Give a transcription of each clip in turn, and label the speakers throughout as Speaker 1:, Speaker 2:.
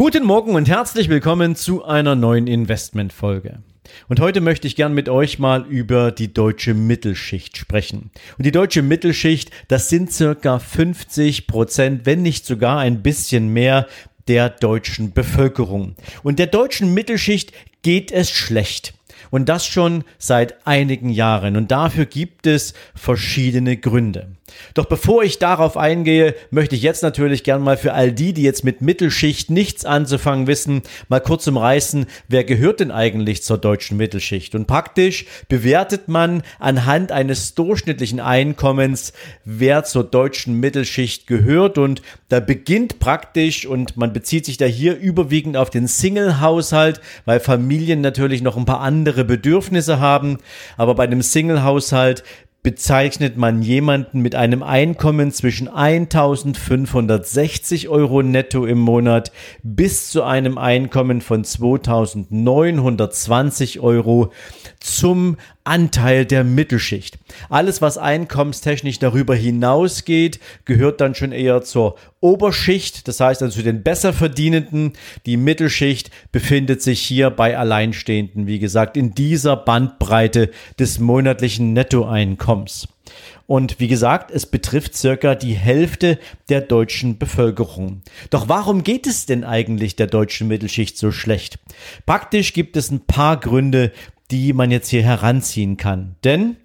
Speaker 1: Guten Morgen und herzlich willkommen zu einer neuen Investmentfolge. Und heute möchte ich gern mit euch mal über die deutsche Mittelschicht sprechen. Und die deutsche Mittelschicht, das sind circa 50 Prozent, wenn nicht sogar ein bisschen mehr der deutschen Bevölkerung. Und der deutschen Mittelschicht geht es schlecht. Und das schon seit einigen Jahren. Und dafür gibt es verschiedene Gründe. Doch bevor ich darauf eingehe, möchte ich jetzt natürlich gern mal für all die, die jetzt mit Mittelschicht nichts anzufangen wissen, mal kurz umreißen, wer gehört denn eigentlich zur deutschen Mittelschicht? Und praktisch bewertet man anhand eines durchschnittlichen Einkommens, wer zur deutschen Mittelschicht gehört und da beginnt praktisch und man bezieht sich da hier überwiegend auf den Single-Haushalt, weil Familien natürlich noch ein paar andere Bedürfnisse haben, aber bei einem Single-Haushalt bezeichnet man jemanden mit einem Einkommen zwischen 1560 Euro netto im Monat bis zu einem Einkommen von 2920 Euro zum Anteil der Mittelschicht. Alles, was einkommenstechnisch darüber hinausgeht, gehört dann schon eher zur Oberschicht, das heißt also zu den besser verdienenden. Die Mittelschicht befindet sich hier bei Alleinstehenden, wie gesagt, in dieser Bandbreite des monatlichen Nettoeinkommens. Und wie gesagt, es betrifft circa die Hälfte der deutschen Bevölkerung. Doch warum geht es denn eigentlich der deutschen Mittelschicht so schlecht? Praktisch gibt es ein paar Gründe, die man jetzt hier heranziehen kann. Denn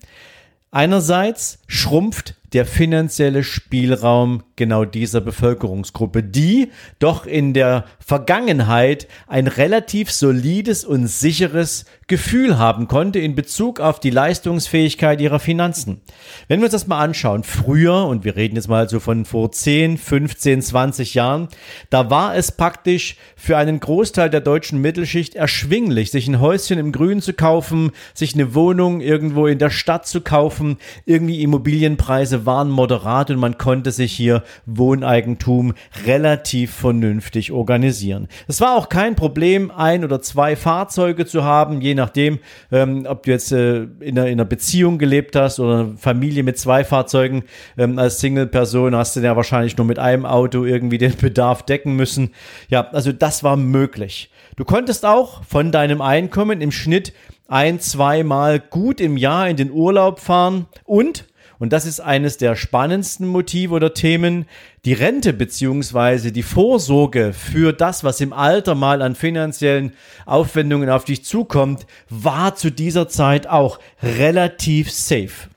Speaker 1: einerseits schrumpft der finanzielle Spielraum genau dieser Bevölkerungsgruppe, die doch in der Vergangenheit ein relativ solides und sicheres Gefühl haben konnte in Bezug auf die Leistungsfähigkeit ihrer Finanzen. Wenn wir uns das mal anschauen, früher, und wir reden jetzt mal so von vor 10, 15, 20 Jahren, da war es praktisch für einen Großteil der deutschen Mittelschicht erschwinglich, sich ein Häuschen im Grün zu kaufen, sich eine Wohnung irgendwo in der Stadt zu kaufen, irgendwie Immobilienpreise waren moderat und man konnte sich hier Wohneigentum relativ vernünftig organisieren. Es war auch kein Problem, ein oder zwei Fahrzeuge zu haben, je nachdem, ähm, ob du jetzt äh, in, einer, in, einer, Beziehung gelebt hast oder eine Familie mit zwei Fahrzeugen. Ähm, als Single-Person hast du ja wahrscheinlich nur mit einem Auto irgendwie den Bedarf decken müssen. Ja, also das war möglich. Du konntest auch von deinem Einkommen im Schnitt ein, zweimal gut im Jahr in den Urlaub fahren und und das ist eines der spannendsten Motive oder Themen, die Rente beziehungsweise die Vorsorge für das, was im Alter mal an finanziellen Aufwendungen auf dich zukommt, war zu dieser Zeit auch relativ safe.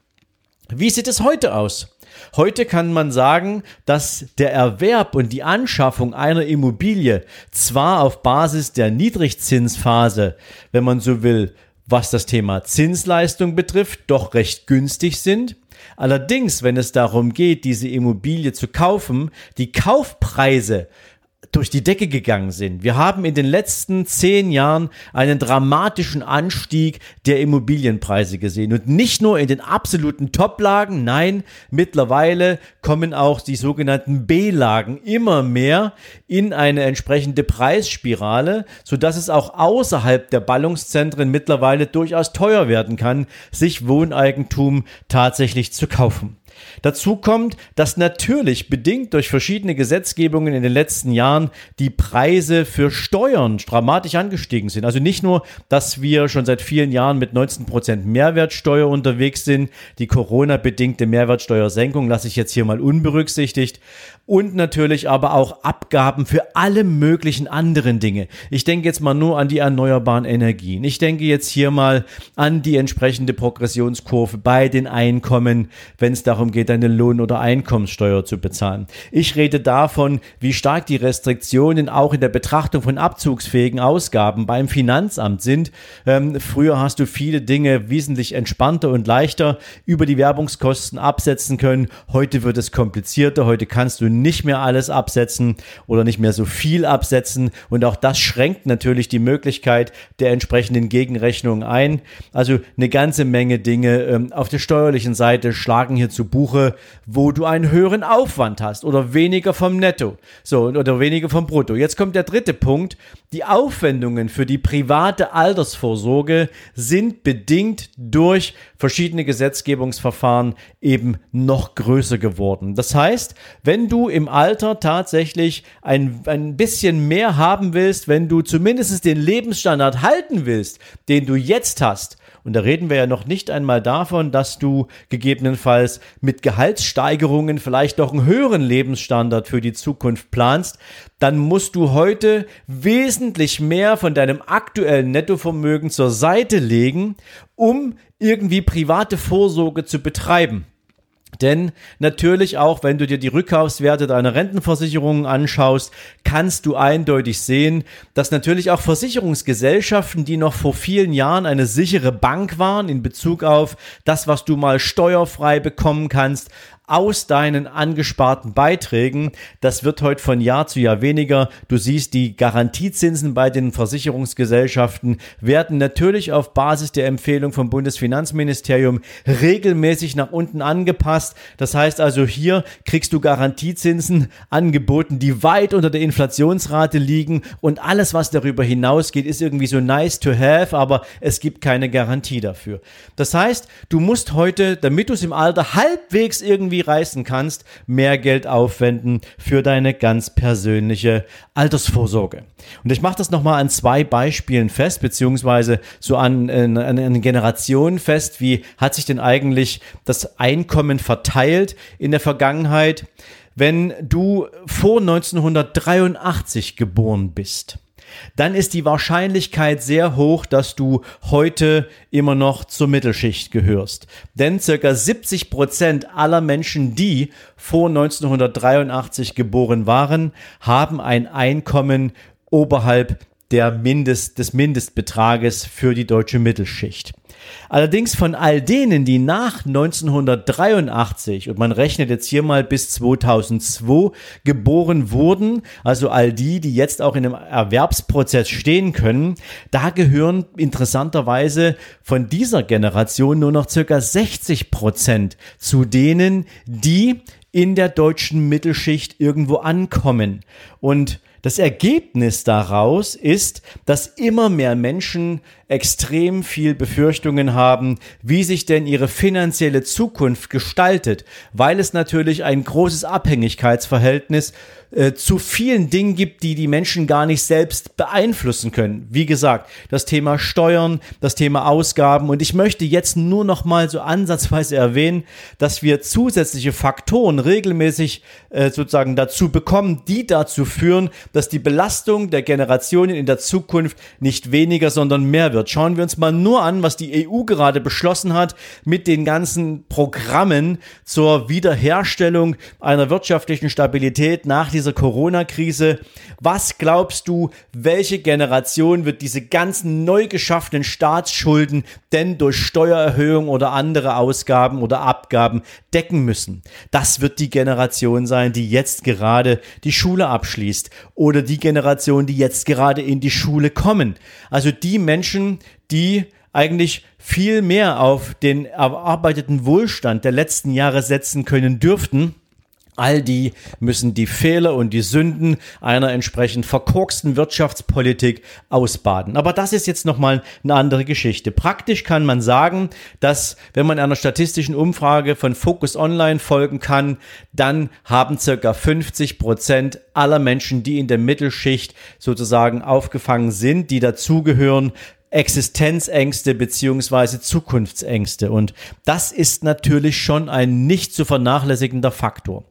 Speaker 1: Wie sieht es heute aus? Heute kann man sagen, dass der Erwerb und die Anschaffung einer Immobilie zwar auf Basis der Niedrigzinsphase, wenn man so will, was das Thema Zinsleistung betrifft, doch recht günstig sind, Allerdings, wenn es darum geht, diese Immobilie zu kaufen, die Kaufpreise durch die Decke gegangen sind. Wir haben in den letzten zehn Jahren einen dramatischen Anstieg der Immobilienpreise gesehen. Und nicht nur in den absoluten Top-Lagen, nein, mittlerweile kommen auch die sogenannten B-Lagen immer mehr in eine entsprechende Preisspirale, sodass es auch außerhalb der Ballungszentren mittlerweile durchaus teuer werden kann, sich Wohneigentum tatsächlich zu kaufen. Dazu kommt, dass natürlich bedingt durch verschiedene Gesetzgebungen in den letzten Jahren die Preise für Steuern dramatisch angestiegen sind. Also nicht nur, dass wir schon seit vielen Jahren mit 19 Prozent Mehrwertsteuer unterwegs sind, die Corona-bedingte Mehrwertsteuersenkung lasse ich jetzt hier mal unberücksichtigt und natürlich aber auch Abgaben für alle möglichen anderen Dinge. Ich denke jetzt mal nur an die erneuerbaren Energien. Ich denke jetzt hier mal an die entsprechende Progressionskurve bei den Einkommen, wenn es darum darum geht, deine Lohn- oder Einkommenssteuer zu bezahlen. Ich rede davon, wie stark die Restriktionen auch in der Betrachtung von abzugsfähigen Ausgaben beim Finanzamt sind. Ähm, früher hast du viele Dinge wesentlich entspannter und leichter über die Werbungskosten absetzen können. Heute wird es komplizierter. Heute kannst du nicht mehr alles absetzen oder nicht mehr so viel absetzen. Und auch das schränkt natürlich die Möglichkeit der entsprechenden Gegenrechnung ein. Also eine ganze Menge Dinge ähm, auf der steuerlichen Seite schlagen hier zu Buche, wo du einen höheren Aufwand hast oder weniger vom Netto. So, oder weniger vom Brutto. Jetzt kommt der dritte Punkt. Die Aufwendungen für die private Altersvorsorge sind bedingt durch verschiedene Gesetzgebungsverfahren eben noch größer geworden. Das heißt, wenn du im Alter tatsächlich ein, ein bisschen mehr haben willst, wenn du zumindest den Lebensstandard halten willst, den du jetzt hast, und da reden wir ja noch nicht einmal davon, dass du gegebenenfalls mit Gehaltssteigerungen vielleicht noch einen höheren Lebensstandard für die Zukunft planst, dann musst du heute wesentlich mehr von deinem aktuellen Nettovermögen zur Seite legen, um irgendwie private Vorsorge zu betreiben. Denn natürlich auch, wenn du dir die Rückkaufswerte deiner Rentenversicherungen anschaust, kannst du eindeutig sehen, dass natürlich auch Versicherungsgesellschaften, die noch vor vielen Jahren eine sichere Bank waren in Bezug auf das, was du mal steuerfrei bekommen kannst, aus deinen angesparten Beiträgen. Das wird heute von Jahr zu Jahr weniger. Du siehst, die Garantiezinsen bei den Versicherungsgesellschaften werden natürlich auf Basis der Empfehlung vom Bundesfinanzministerium regelmäßig nach unten angepasst. Das heißt also, hier kriegst du Garantiezinsen angeboten, die weit unter der Inflationsrate liegen und alles, was darüber hinausgeht, ist irgendwie so nice to have, aber es gibt keine Garantie dafür. Das heißt, du musst heute, damit du es im Alter halbwegs irgendwie irgendwie reißen kannst, mehr Geld aufwenden für deine ganz persönliche Altersvorsorge. Und ich mache das nochmal an zwei Beispielen fest, beziehungsweise so an, an, an eine Generation fest. Wie hat sich denn eigentlich das Einkommen verteilt in der Vergangenheit? Wenn du vor 1983 geboren bist, dann ist die Wahrscheinlichkeit sehr hoch, dass du heute immer noch zur Mittelschicht gehörst. Denn circa 70 Prozent aller Menschen, die vor 1983 geboren waren, haben ein Einkommen oberhalb der Mindest, des Mindestbetrages für die deutsche Mittelschicht. Allerdings von all denen, die nach 1983, und man rechnet jetzt hier mal bis 2002, geboren wurden, also all die, die jetzt auch in einem Erwerbsprozess stehen können, da gehören interessanterweise von dieser Generation nur noch circa 60 Prozent zu denen, die in der deutschen Mittelschicht irgendwo ankommen. Und das Ergebnis daraus ist, dass immer mehr Menschen extrem viel Befürchtungen haben, wie sich denn ihre finanzielle Zukunft gestaltet, weil es natürlich ein großes Abhängigkeitsverhältnis äh, zu vielen Dingen gibt, die die Menschen gar nicht selbst beeinflussen können. Wie gesagt, das Thema Steuern, das Thema Ausgaben und ich möchte jetzt nur noch mal so ansatzweise erwähnen, dass wir zusätzliche Faktoren regelmäßig äh, sozusagen dazu bekommen, die dazu führen, dass die Belastung der Generationen in der Zukunft nicht weniger, sondern mehr wird. Schauen wir uns mal nur an, was die EU gerade beschlossen hat mit den ganzen Programmen zur Wiederherstellung einer wirtschaftlichen Stabilität nach dieser Corona-Krise. Was glaubst du, welche Generation wird diese ganzen neu geschaffenen Staatsschulden denn durch Steuererhöhung oder andere Ausgaben oder Abgaben decken müssen? Das wird die Generation sein, die jetzt gerade die Schule abschließt oder die Generation, die jetzt gerade in die Schule kommen. Also die Menschen, die eigentlich viel mehr auf den erarbeiteten Wohlstand der letzten Jahre setzen können dürften, All die müssen die Fehler und die Sünden einer entsprechend verkorksten Wirtschaftspolitik ausbaden. Aber das ist jetzt nochmal eine andere Geschichte. Praktisch kann man sagen, dass wenn man einer statistischen Umfrage von Focus Online folgen kann, dann haben circa 50 Prozent aller Menschen, die in der Mittelschicht sozusagen aufgefangen sind, die dazugehören, Existenzängste beziehungsweise Zukunftsängste. Und das ist natürlich schon ein nicht zu vernachlässigender Faktor.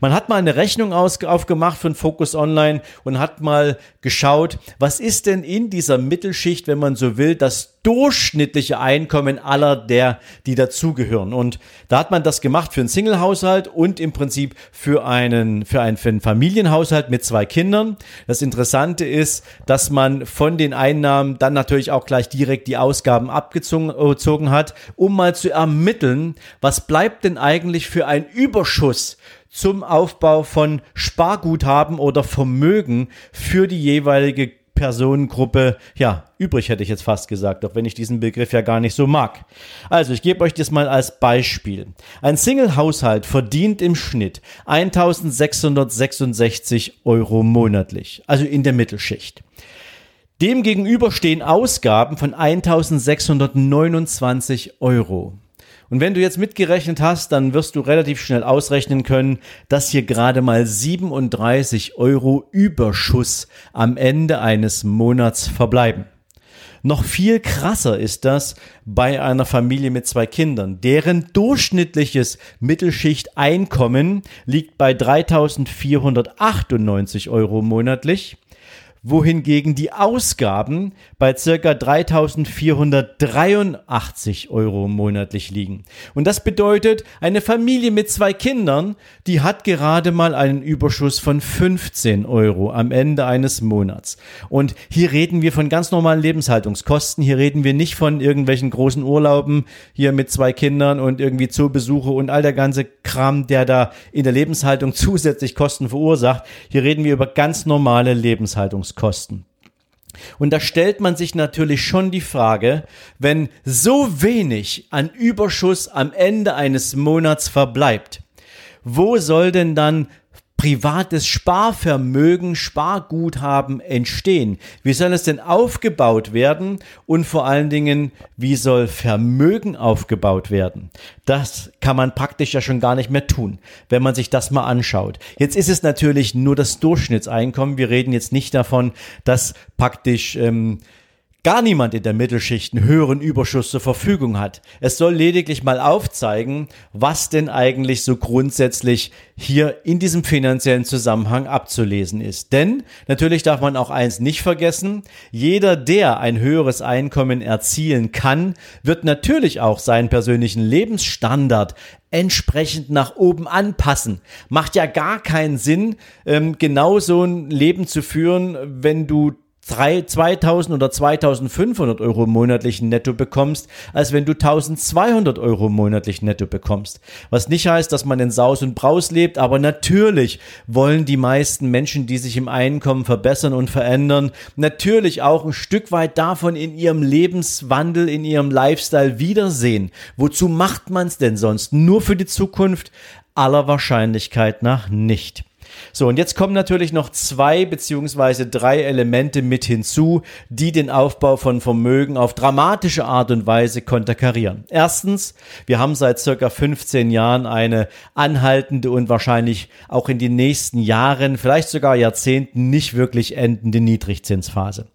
Speaker 1: Man hat mal eine Rechnung aus, aufgemacht von Focus Online und hat mal geschaut, was ist denn in dieser Mittelschicht, wenn man so will, das durchschnittliche Einkommen aller der, die dazugehören. Und da hat man das gemacht für einen Single-Haushalt und im Prinzip für einen, für einen, für einen Familienhaushalt mit zwei Kindern. Das Interessante ist, dass man von den Einnahmen dann natürlich auch gleich direkt die Ausgaben abgezogen hat, um mal zu ermitteln, was bleibt denn eigentlich für ein Überschuss zum Aufbau von Sparguthaben oder Vermögen für die jeweilige Personengruppe, ja, übrig hätte ich jetzt fast gesagt, auch wenn ich diesen Begriff ja gar nicht so mag. Also, ich gebe euch das mal als Beispiel. Ein Single-Haushalt verdient im Schnitt 1666 Euro monatlich, also in der Mittelschicht. Demgegenüber stehen Ausgaben von 1629 Euro. Und wenn du jetzt mitgerechnet hast, dann wirst du relativ schnell ausrechnen können, dass hier gerade mal 37 Euro Überschuss am Ende eines Monats verbleiben. Noch viel krasser ist das bei einer Familie mit zwei Kindern. Deren durchschnittliches Mittelschichteinkommen liegt bei 3498 Euro monatlich wohingegen die Ausgaben bei circa 3483 Euro monatlich liegen. Und das bedeutet, eine Familie mit zwei Kindern, die hat gerade mal einen Überschuss von 15 Euro am Ende eines Monats. Und hier reden wir von ganz normalen Lebenshaltungskosten. Hier reden wir nicht von irgendwelchen großen Urlauben hier mit zwei Kindern und irgendwie Zoobesuche und all der ganze Kram, der da in der Lebenshaltung zusätzlich Kosten verursacht. Hier reden wir über ganz normale Lebenshaltungskosten. Lebenshaltungskosten. Und da stellt man sich natürlich schon die Frage, wenn so wenig an Überschuss am Ende eines Monats verbleibt, wo soll denn dann privates Sparvermögen, Sparguthaben entstehen? Wie soll es denn aufgebaut werden? Und vor allen Dingen, wie soll Vermögen aufgebaut werden? Das kann man praktisch ja schon gar nicht mehr tun, wenn man sich das mal anschaut. Jetzt ist es natürlich nur das Durchschnittseinkommen. Wir reden jetzt nicht davon, dass praktisch ähm, gar niemand in der Mittelschicht einen höheren Überschuss zur Verfügung hat. Es soll lediglich mal aufzeigen, was denn eigentlich so grundsätzlich hier in diesem finanziellen Zusammenhang abzulesen ist. Denn natürlich darf man auch eins nicht vergessen, jeder, der ein höheres Einkommen erzielen kann, wird natürlich auch seinen persönlichen Lebensstandard entsprechend nach oben anpassen. Macht ja gar keinen Sinn, ähm, genau so ein Leben zu führen, wenn du 3, 2000 oder 2500 Euro monatlich netto bekommst, als wenn du 1200 Euro monatlich netto bekommst. Was nicht heißt, dass man in Saus und Braus lebt, aber natürlich wollen die meisten Menschen, die sich im Einkommen verbessern und verändern, natürlich auch ein Stück weit davon in ihrem Lebenswandel, in ihrem Lifestyle wiedersehen. Wozu macht man es denn sonst? Nur für die Zukunft? Aller Wahrscheinlichkeit nach nicht. So, und jetzt kommen natürlich noch zwei beziehungsweise drei Elemente mit hinzu, die den Aufbau von Vermögen auf dramatische Art und Weise konterkarieren. Erstens, wir haben seit circa 15 Jahren eine anhaltende und wahrscheinlich auch in den nächsten Jahren, vielleicht sogar Jahrzehnten nicht wirklich endende Niedrigzinsphase.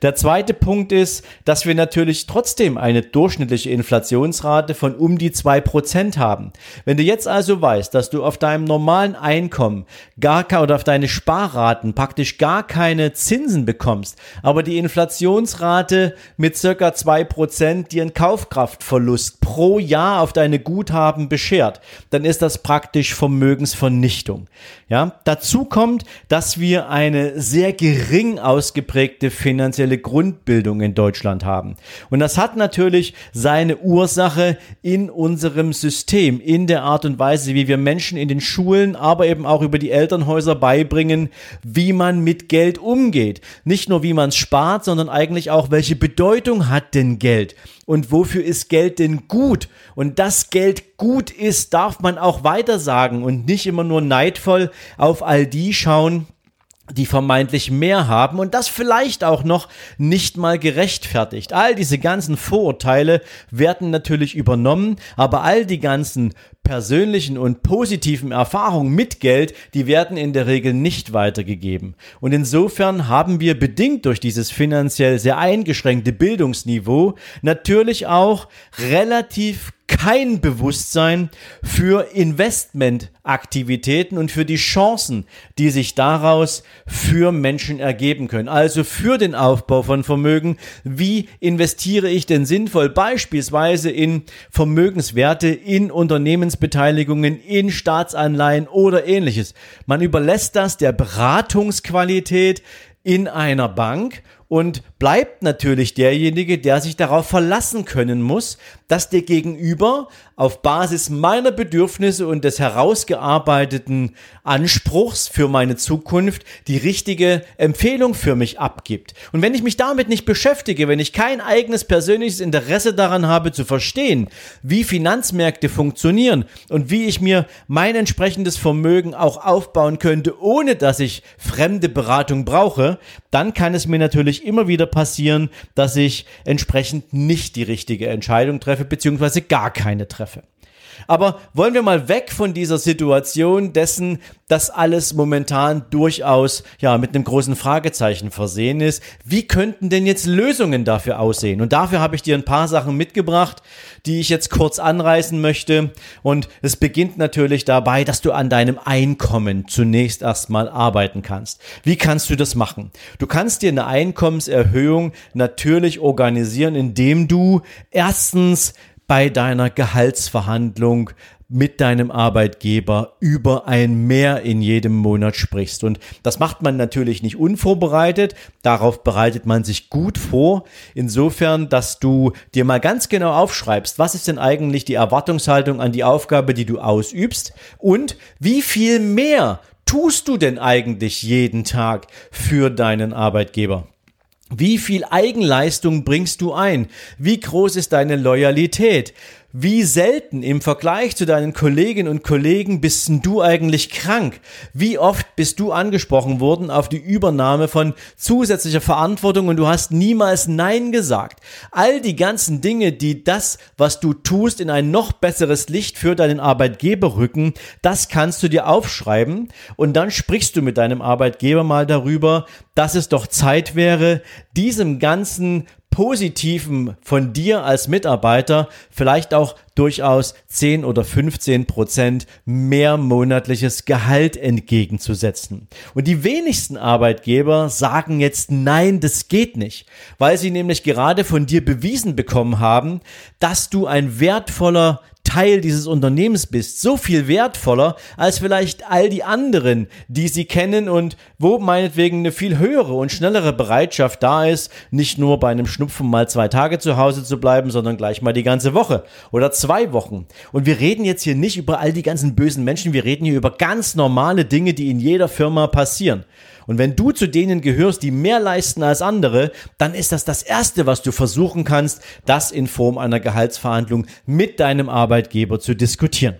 Speaker 1: Der zweite Punkt ist, dass wir natürlich trotzdem eine durchschnittliche Inflationsrate von um die zwei Prozent haben. Wenn du jetzt also weißt, dass du auf deinem normalen Einkommen gar oder auf deine Sparraten praktisch gar keine Zinsen bekommst, aber die Inflationsrate mit circa zwei Prozent dir einen Kaufkraftverlust pro Jahr auf deine Guthaben beschert, dann ist das praktisch Vermögensvernichtung. Ja, dazu kommt, dass wir eine sehr gering ausgeprägte finanzielle Grundbildung in Deutschland haben. Und das hat natürlich seine Ursache in unserem System, in der Art und Weise, wie wir Menschen in den Schulen, aber eben auch über die Elternhäuser beibringen, wie man mit Geld umgeht. Nicht nur, wie man es spart, sondern eigentlich auch, welche Bedeutung hat denn Geld? Und wofür ist Geld denn gut? Und dass Geld gut ist, darf man auch weiter sagen und nicht immer nur neidvoll auf all die schauen, die vermeintlich mehr haben und das vielleicht auch noch nicht mal gerechtfertigt. All diese ganzen Vorurteile werden natürlich übernommen, aber all die ganzen persönlichen und positiven Erfahrungen mit Geld, die werden in der Regel nicht weitergegeben. Und insofern haben wir bedingt durch dieses finanziell sehr eingeschränkte Bildungsniveau natürlich auch relativ kein Bewusstsein für Investmentaktivitäten und für die Chancen, die sich daraus für Menschen ergeben können. Also für den Aufbau von Vermögen. Wie investiere ich denn sinnvoll beispielsweise in Vermögenswerte, in Unternehmensbeteiligungen, in Staatsanleihen oder ähnliches? Man überlässt das der Beratungsqualität in einer Bank und bleibt natürlich derjenige, der sich darauf verlassen können muss, dass der Gegenüber auf Basis meiner Bedürfnisse und des herausgearbeiteten Anspruchs für meine Zukunft die richtige Empfehlung für mich abgibt. Und wenn ich mich damit nicht beschäftige, wenn ich kein eigenes persönliches Interesse daran habe zu verstehen, wie Finanzmärkte funktionieren und wie ich mir mein entsprechendes Vermögen auch aufbauen könnte, ohne dass ich fremde Beratung brauche, dann kann es mir natürlich immer wieder passieren, dass ich entsprechend nicht die richtige Entscheidung treffe, beziehungsweise gar keine treffe. Aber wollen wir mal weg von dieser Situation dessen, dass alles momentan durchaus ja mit einem großen Fragezeichen versehen ist. Wie könnten denn jetzt Lösungen dafür aussehen? Und dafür habe ich dir ein paar Sachen mitgebracht, die ich jetzt kurz anreißen möchte. Und es beginnt natürlich dabei, dass du an deinem Einkommen zunächst erstmal arbeiten kannst. Wie kannst du das machen? Du kannst dir eine Einkommenserhöhung natürlich organisieren, indem du erstens bei deiner Gehaltsverhandlung mit deinem Arbeitgeber über ein Mehr in jedem Monat sprichst. Und das macht man natürlich nicht unvorbereitet. Darauf bereitet man sich gut vor. Insofern, dass du dir mal ganz genau aufschreibst, was ist denn eigentlich die Erwartungshaltung an die Aufgabe, die du ausübst und wie viel mehr tust du denn eigentlich jeden Tag für deinen Arbeitgeber? Wie viel Eigenleistung bringst du ein? Wie groß ist deine Loyalität? Wie selten im Vergleich zu deinen Kolleginnen und Kollegen bist du eigentlich krank? Wie oft bist du angesprochen worden auf die Übernahme von zusätzlicher Verantwortung und du hast niemals Nein gesagt? All die ganzen Dinge, die das, was du tust, in ein noch besseres Licht für deinen Arbeitgeber rücken, das kannst du dir aufschreiben und dann sprichst du mit deinem Arbeitgeber mal darüber, dass es doch Zeit wäre, diesem ganzen Positiven von dir als Mitarbeiter vielleicht auch durchaus 10 oder 15 Prozent mehr monatliches Gehalt entgegenzusetzen. Und die wenigsten Arbeitgeber sagen jetzt nein, das geht nicht, weil sie nämlich gerade von dir bewiesen bekommen haben, dass du ein wertvoller Teil dieses Unternehmens bist, so viel wertvoller als vielleicht all die anderen, die sie kennen und wo meinetwegen eine viel höhere und schnellere Bereitschaft da ist, nicht nur bei einem Schnupfen mal zwei Tage zu Hause zu bleiben, sondern gleich mal die ganze Woche oder zwei Wochen. Und wir reden jetzt hier nicht über all die ganzen bösen Menschen, wir reden hier über ganz normale Dinge, die in jeder Firma passieren. Und wenn du zu denen gehörst, die mehr leisten als andere, dann ist das das Erste, was du versuchen kannst, das in Form einer Gehaltsverhandlung mit deinem Arbeitgeber zu diskutieren.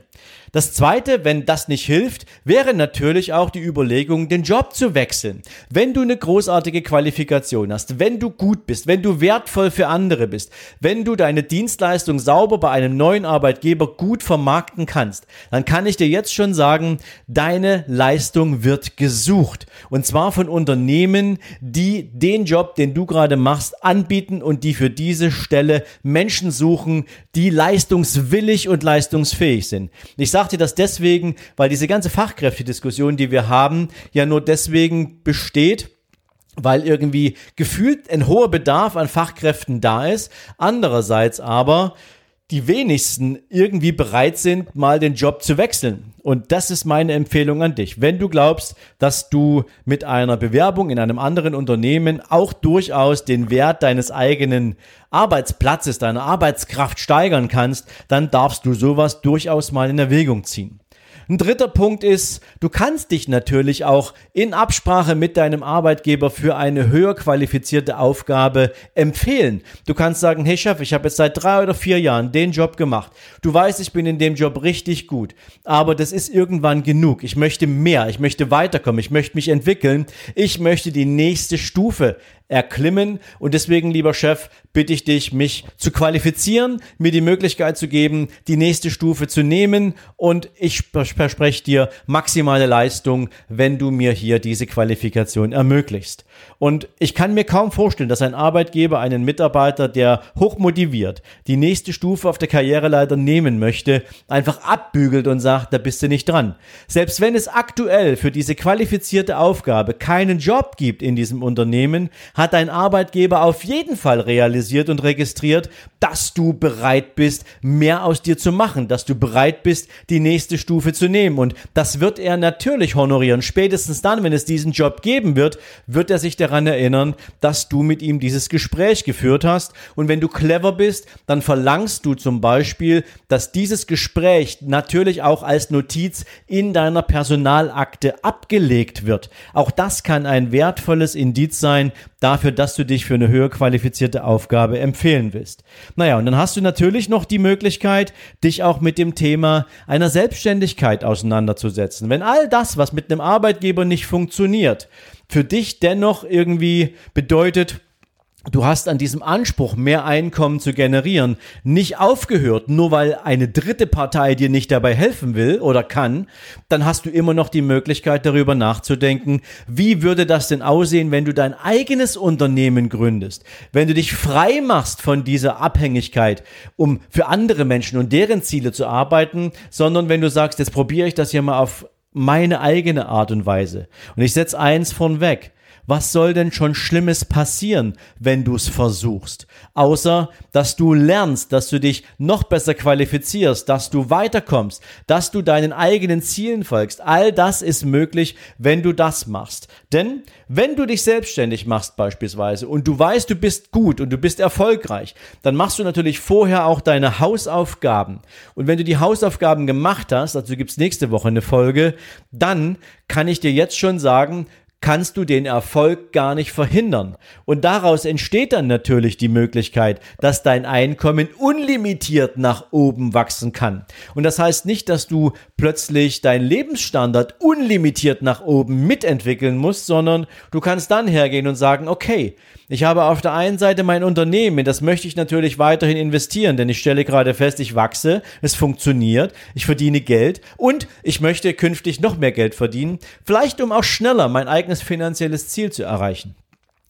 Speaker 1: Das zweite, wenn das nicht hilft, wäre natürlich auch die Überlegung, den Job zu wechseln. Wenn du eine großartige Qualifikation hast, wenn du gut bist, wenn du wertvoll für andere bist, wenn du deine Dienstleistung sauber bei einem neuen Arbeitgeber gut vermarkten kannst, dann kann ich dir jetzt schon sagen, deine Leistung wird gesucht. Und zwar von Unternehmen, die den Job, den du gerade machst, anbieten und die für diese Stelle Menschen suchen, die leistungswillig und leistungsfähig sind. Ich sage dir das deswegen, weil diese ganze Fachkräftediskussion, die wir haben, ja nur deswegen besteht, weil irgendwie gefühlt ein hoher Bedarf an Fachkräften da ist. Andererseits aber die wenigsten irgendwie bereit sind, mal den Job zu wechseln. Und das ist meine Empfehlung an dich. Wenn du glaubst, dass du mit einer Bewerbung in einem anderen Unternehmen auch durchaus den Wert deines eigenen Arbeitsplatzes, deiner Arbeitskraft steigern kannst, dann darfst du sowas durchaus mal in Erwägung ziehen. Ein dritter Punkt ist, du kannst dich natürlich auch in Absprache mit deinem Arbeitgeber für eine höher qualifizierte Aufgabe empfehlen. Du kannst sagen, hey Chef, ich habe jetzt seit drei oder vier Jahren den Job gemacht. Du weißt, ich bin in dem Job richtig gut, aber das ist irgendwann genug. Ich möchte mehr, ich möchte weiterkommen, ich möchte mich entwickeln, ich möchte die nächste Stufe erklimmen. Und deswegen, lieber Chef, bitte ich dich, mich zu qualifizieren, mir die Möglichkeit zu geben, die nächste Stufe zu nehmen. Und ich verspreche dir maximale Leistung, wenn du mir hier diese Qualifikation ermöglichst. Und ich kann mir kaum vorstellen, dass ein Arbeitgeber einen Mitarbeiter, der hochmotiviert die nächste Stufe auf der Karriereleiter nehmen möchte, einfach abbügelt und sagt, da bist du nicht dran. Selbst wenn es aktuell für diese qualifizierte Aufgabe keinen Job gibt in diesem Unternehmen, dein Arbeitgeber auf jeden Fall realisiert und registriert, dass du bereit bist, mehr aus dir zu machen, dass du bereit bist, die nächste Stufe zu nehmen. Und das wird er natürlich honorieren. Spätestens dann, wenn es diesen Job geben wird, wird er sich daran erinnern, dass du mit ihm dieses Gespräch geführt hast. Und wenn du clever bist, dann verlangst du zum Beispiel, dass dieses Gespräch natürlich auch als Notiz in deiner Personalakte abgelegt wird. Auch das kann ein wertvolles Indiz sein, dafür, dass du dich für eine höher qualifizierte Aufgabe empfehlen willst. Naja, und dann hast du natürlich noch die Möglichkeit, dich auch mit dem Thema einer Selbstständigkeit auseinanderzusetzen. Wenn all das, was mit einem Arbeitgeber nicht funktioniert, für dich dennoch irgendwie bedeutet, du hast an diesem Anspruch, mehr Einkommen zu generieren, nicht aufgehört, nur weil eine dritte Partei dir nicht dabei helfen will oder kann, dann hast du immer noch die Möglichkeit darüber nachzudenken, wie würde das denn aussehen, wenn du dein eigenes Unternehmen gründest, wenn du dich frei machst von dieser Abhängigkeit, um für andere Menschen und deren Ziele zu arbeiten, sondern wenn du sagst, jetzt probiere ich das hier mal auf meine eigene Art und Weise. Und ich setze eins von weg was soll denn schon Schlimmes passieren, wenn du es versuchst? Außer, dass du lernst, dass du dich noch besser qualifizierst, dass du weiterkommst, dass du deinen eigenen Zielen folgst. All das ist möglich, wenn du das machst. Denn wenn du dich selbstständig machst beispielsweise und du weißt, du bist gut und du bist erfolgreich, dann machst du natürlich vorher auch deine Hausaufgaben. Und wenn du die Hausaufgaben gemacht hast, also gibt es nächste Woche eine Folge, dann kann ich dir jetzt schon sagen, kannst du den Erfolg gar nicht verhindern. Und daraus entsteht dann natürlich die Möglichkeit, dass dein Einkommen unlimitiert nach oben wachsen kann. Und das heißt nicht, dass du plötzlich deinen Lebensstandard unlimitiert nach oben mitentwickeln musst, sondern du kannst dann hergehen und sagen, okay, ich habe auf der einen Seite mein Unternehmen, das möchte ich natürlich weiterhin investieren, denn ich stelle gerade fest, ich wachse, es funktioniert, ich verdiene Geld und ich möchte künftig noch mehr Geld verdienen, vielleicht um auch schneller mein eigenes finanzielles Ziel zu erreichen.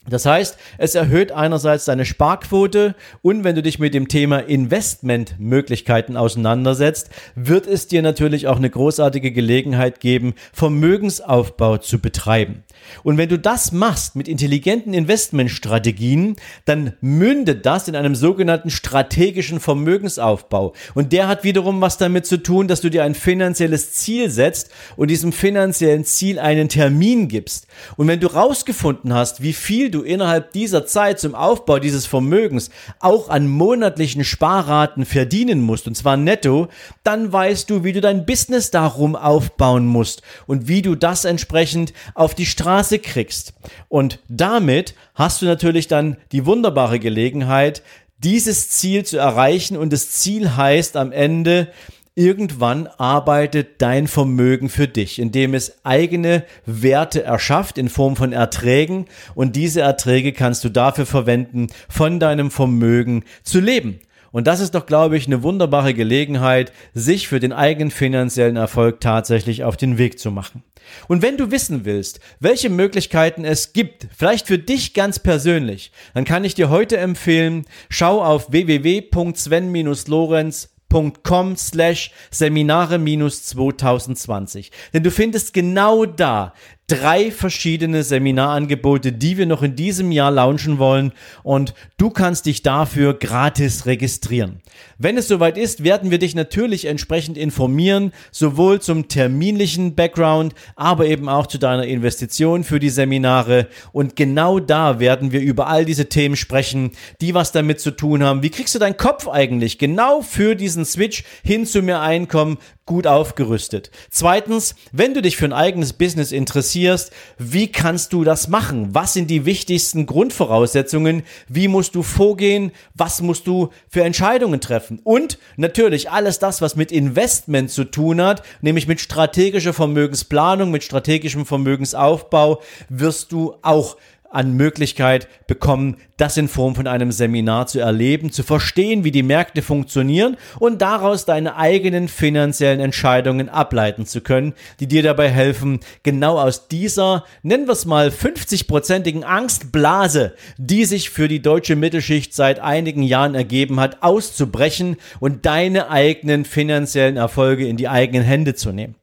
Speaker 1: Das heißt, es erhöht einerseits deine Sparquote und wenn du dich mit dem Thema Investmentmöglichkeiten auseinandersetzt, wird es dir natürlich auch eine großartige Gelegenheit geben, Vermögensaufbau zu betreiben. Und wenn du das machst mit intelligenten Investmentstrategien, dann mündet das in einem sogenannten strategischen Vermögensaufbau. Und der hat wiederum was damit zu tun, dass du dir ein finanzielles Ziel setzt und diesem finanziellen Ziel einen Termin gibst. Und wenn du rausgefunden hast, wie viel du innerhalb dieser Zeit zum Aufbau dieses Vermögens auch an monatlichen Sparraten verdienen musst, und zwar netto, dann weißt du, wie du dein Business darum aufbauen musst und wie du das entsprechend auf die Straße kriegst. Und damit hast du natürlich dann die wunderbare Gelegenheit, dieses Ziel zu erreichen und das Ziel heißt am Ende, Irgendwann arbeitet dein Vermögen für dich, indem es eigene Werte erschafft in Form von Erträgen und diese Erträge kannst du dafür verwenden, von deinem Vermögen zu leben. Und das ist doch, glaube ich, eine wunderbare Gelegenheit, sich für den eigenen finanziellen Erfolg tatsächlich auf den Weg zu machen. Und wenn du wissen willst, welche Möglichkeiten es gibt, vielleicht für dich ganz persönlich, dann kann ich dir heute empfehlen, schau auf www.sven-lorenz www.seminare.com slash Seminare minus 2020. Denn du findest genau da drei verschiedene Seminarangebote, die wir noch in diesem Jahr launchen wollen und du kannst dich dafür gratis registrieren. Wenn es soweit ist, werden wir dich natürlich entsprechend informieren, sowohl zum terminlichen Background, aber eben auch zu deiner Investition für die Seminare und genau da werden wir über all diese Themen sprechen, die was damit zu tun haben. Wie kriegst du deinen Kopf eigentlich genau für diesen Switch hin zu mehr Einkommen gut aufgerüstet? Zweitens, wenn du dich für ein eigenes Business interessierst, wie kannst du das machen? Was sind die wichtigsten Grundvoraussetzungen? Wie musst du vorgehen? Was musst du für Entscheidungen treffen? Und natürlich alles das, was mit Investment zu tun hat, nämlich mit strategischer Vermögensplanung, mit strategischem Vermögensaufbau, wirst du auch an Möglichkeit bekommen, das in Form von einem Seminar zu erleben, zu verstehen, wie die Märkte funktionieren und daraus deine eigenen finanziellen Entscheidungen ableiten zu können, die dir dabei helfen, genau aus dieser, nennen wir es mal, 50-prozentigen Angstblase, die sich für die deutsche Mittelschicht seit einigen Jahren ergeben hat, auszubrechen und deine eigenen finanziellen Erfolge in die eigenen Hände zu nehmen.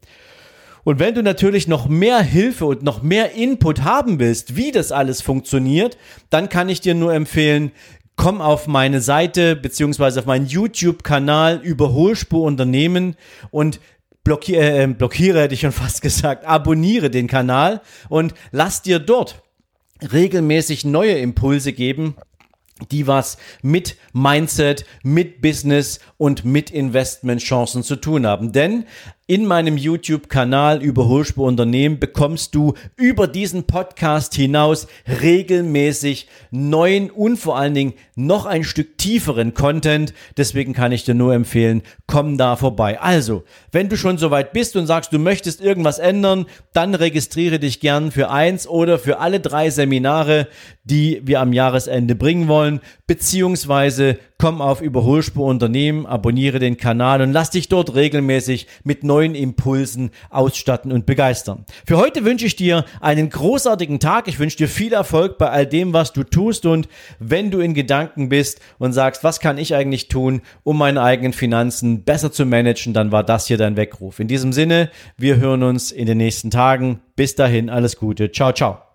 Speaker 1: Und wenn du natürlich noch mehr Hilfe und noch mehr Input haben willst, wie das alles funktioniert, dann kann ich dir nur empfehlen, komm auf meine Seite beziehungsweise auf meinen YouTube-Kanal Überholspur Unternehmen und blockiere, äh, blockiere hätte ich schon fast gesagt, abonniere den Kanal und lass dir dort regelmäßig neue Impulse geben, die was mit Mindset, mit Business und mit Investmentchancen zu tun haben. Denn in meinem YouTube-Kanal Überholspur Unternehmen bekommst du über diesen Podcast hinaus regelmäßig neuen und vor allen Dingen noch ein Stück tieferen Content. Deswegen kann ich dir nur empfehlen, komm da vorbei. Also, wenn du schon soweit bist und sagst, du möchtest irgendwas ändern, dann registriere dich gern für eins oder für alle drei Seminare, die wir am Jahresende bringen wollen, beziehungsweise komm auf Überholspur Unternehmen, abonniere den Kanal und lass dich dort regelmäßig mit neuen Impulsen ausstatten und begeistern. Für heute wünsche ich dir einen großartigen Tag. Ich wünsche dir viel Erfolg bei all dem, was du tust und wenn du in Gedanken bist und sagst, was kann ich eigentlich tun, um meine eigenen Finanzen besser zu managen, dann war das hier dein Weckruf. In diesem Sinne, wir hören uns in den nächsten Tagen. Bis dahin, alles Gute. Ciao, ciao.